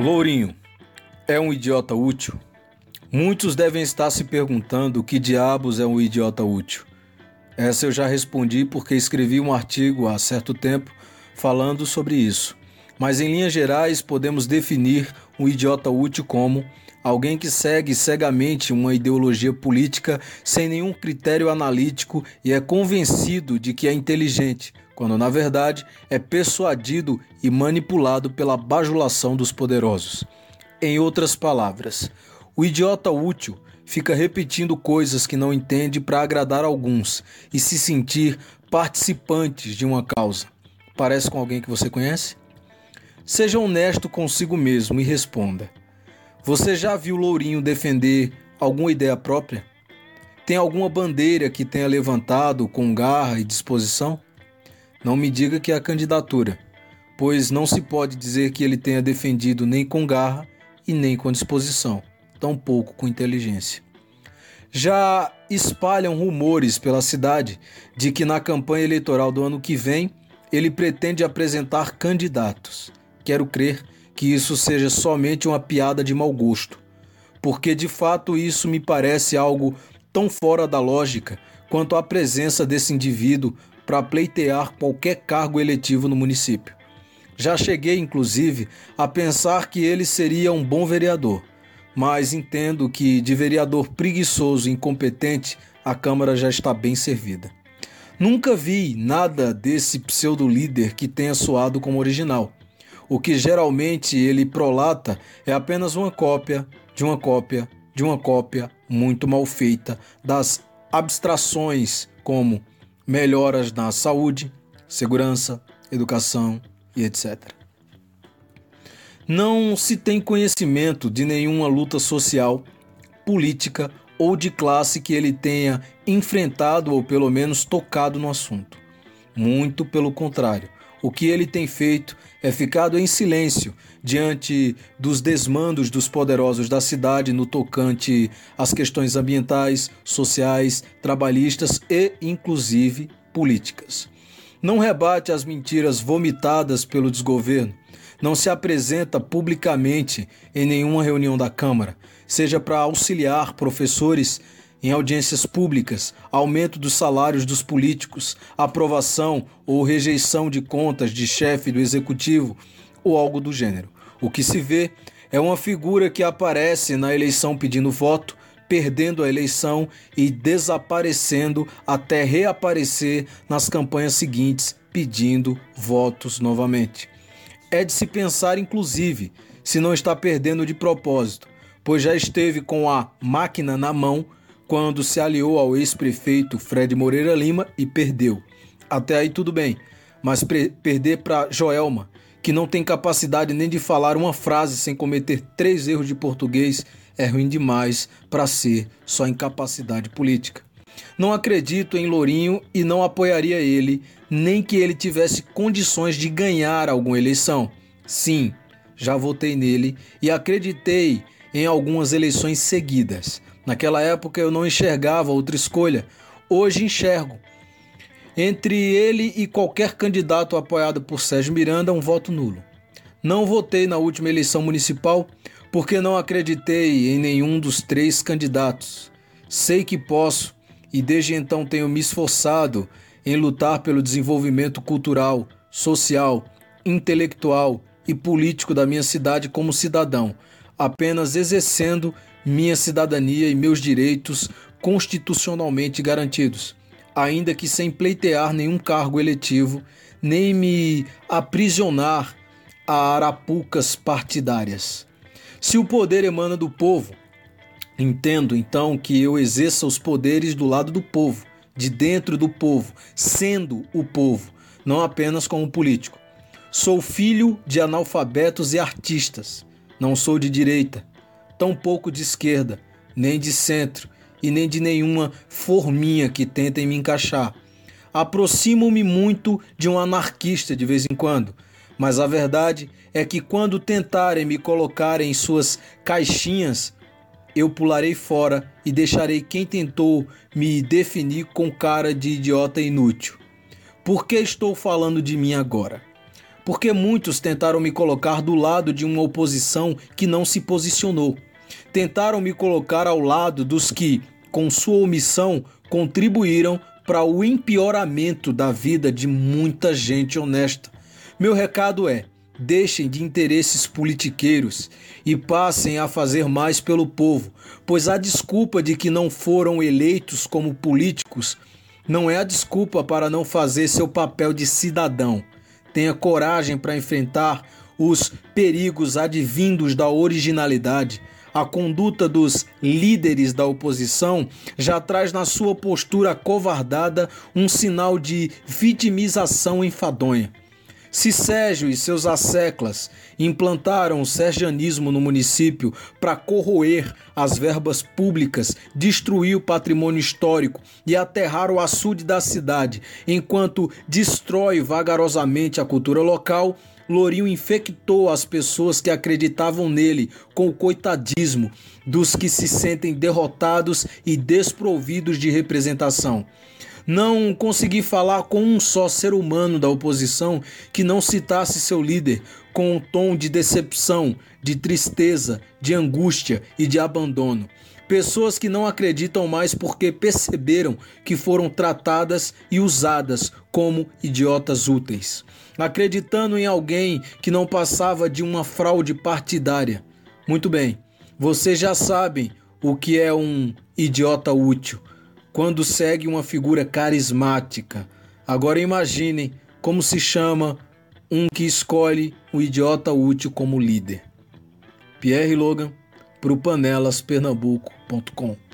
Lourinho é um idiota útil? Muitos devem estar se perguntando o que diabos é um idiota útil. Essa eu já respondi porque escrevi um artigo há certo tempo falando sobre isso. Mas em linhas gerais, podemos definir um idiota útil como alguém que segue cegamente uma ideologia política sem nenhum critério analítico e é convencido de que é inteligente, quando na verdade é persuadido e manipulado pela bajulação dos poderosos. Em outras palavras, o idiota útil fica repetindo coisas que não entende para agradar alguns e se sentir participantes de uma causa. Parece com alguém que você conhece? Seja honesto consigo mesmo e responda. Você já viu Lourinho defender alguma ideia própria? Tem alguma bandeira que tenha levantado com garra e disposição? Não me diga que é a candidatura, pois não se pode dizer que ele tenha defendido nem com garra e nem com disposição, tampouco com inteligência. Já espalham rumores pela cidade de que na campanha eleitoral do ano que vem ele pretende apresentar candidatos. Quero crer que isso seja somente uma piada de mau gosto, porque de fato isso me parece algo tão fora da lógica quanto a presença desse indivíduo para pleitear qualquer cargo eletivo no município. Já cheguei, inclusive, a pensar que ele seria um bom vereador, mas entendo que de vereador preguiçoso e incompetente a Câmara já está bem servida. Nunca vi nada desse pseudo-líder que tenha soado como original. O que geralmente ele prolata é apenas uma cópia de uma cópia de uma cópia muito mal feita das abstrações como melhoras na saúde, segurança, educação e etc. Não se tem conhecimento de nenhuma luta social, política ou de classe que ele tenha enfrentado ou pelo menos tocado no assunto. Muito pelo contrário. O que ele tem feito é ficado em silêncio diante dos desmandos dos poderosos da cidade no tocante às questões ambientais, sociais, trabalhistas e, inclusive, políticas. Não rebate as mentiras vomitadas pelo desgoverno, não se apresenta publicamente em nenhuma reunião da Câmara, seja para auxiliar professores em audiências públicas, aumento dos salários dos políticos, aprovação ou rejeição de contas de chefe do executivo ou algo do gênero. O que se vê é uma figura que aparece na eleição pedindo voto, perdendo a eleição e desaparecendo até reaparecer nas campanhas seguintes pedindo votos novamente. É de se pensar, inclusive, se não está perdendo de propósito, pois já esteve com a máquina na mão quando se aliou ao ex-prefeito Fred Moreira Lima e perdeu. Até aí tudo bem, mas perder para Joelma, que não tem capacidade nem de falar uma frase sem cometer três erros de português, é ruim demais para ser só incapacidade política. Não acredito em Lourinho e não apoiaria ele, nem que ele tivesse condições de ganhar alguma eleição. Sim, já votei nele e acreditei em algumas eleições seguidas. Naquela época eu não enxergava outra escolha. Hoje enxergo. Entre ele e qualquer candidato apoiado por Sérgio Miranda, um voto nulo. Não votei na última eleição municipal porque não acreditei em nenhum dos três candidatos. Sei que posso e desde então tenho me esforçado em lutar pelo desenvolvimento cultural, social, intelectual e político da minha cidade como cidadão, apenas exercendo minha cidadania e meus direitos constitucionalmente garantidos, ainda que sem pleitear nenhum cargo eletivo, nem me aprisionar a arapucas partidárias. Se o poder emana do povo, entendo então que eu exerça os poderes do lado do povo, de dentro do povo, sendo o povo, não apenas como político. Sou filho de analfabetos e artistas. Não sou de direita, tampouco de esquerda, nem de centro e nem de nenhuma forminha que tentem me encaixar. Aproximo-me muito de um anarquista de vez em quando, mas a verdade é que quando tentarem me colocar em suas caixinhas, eu pularei fora e deixarei quem tentou me definir com cara de idiota inútil. Por que estou falando de mim agora? Porque muitos tentaram me colocar do lado de uma oposição que não se posicionou. Tentaram me colocar ao lado dos que, com sua omissão, contribuíram para o empeoramento da vida de muita gente honesta. Meu recado é: deixem de interesses politiqueiros e passem a fazer mais pelo povo, pois a desculpa de que não foram eleitos como políticos não é a desculpa para não fazer seu papel de cidadão. Tenha coragem para enfrentar os perigos advindos da originalidade. A conduta dos líderes da oposição já traz na sua postura covardada um sinal de vitimização enfadonha. Se Sérgio e seus asseclas implantaram o sergianismo no município para corroer as verbas públicas, destruir o patrimônio histórico e aterrar o açude da cidade, enquanto destrói vagarosamente a cultura local, Lourinho infectou as pessoas que acreditavam nele com o coitadismo dos que se sentem derrotados e desprovidos de representação. Não consegui falar com um só ser humano da oposição que não citasse seu líder com um tom de decepção, de tristeza, de angústia e de abandono. Pessoas que não acreditam mais porque perceberam que foram tratadas e usadas como idiotas úteis. Acreditando em alguém que não passava de uma fraude partidária. Muito bem, vocês já sabem o que é um idiota útil quando segue uma figura carismática. Agora imaginem como se chama um que escolhe o idiota útil como líder. Pierre Logan para o panelaspernambuco.com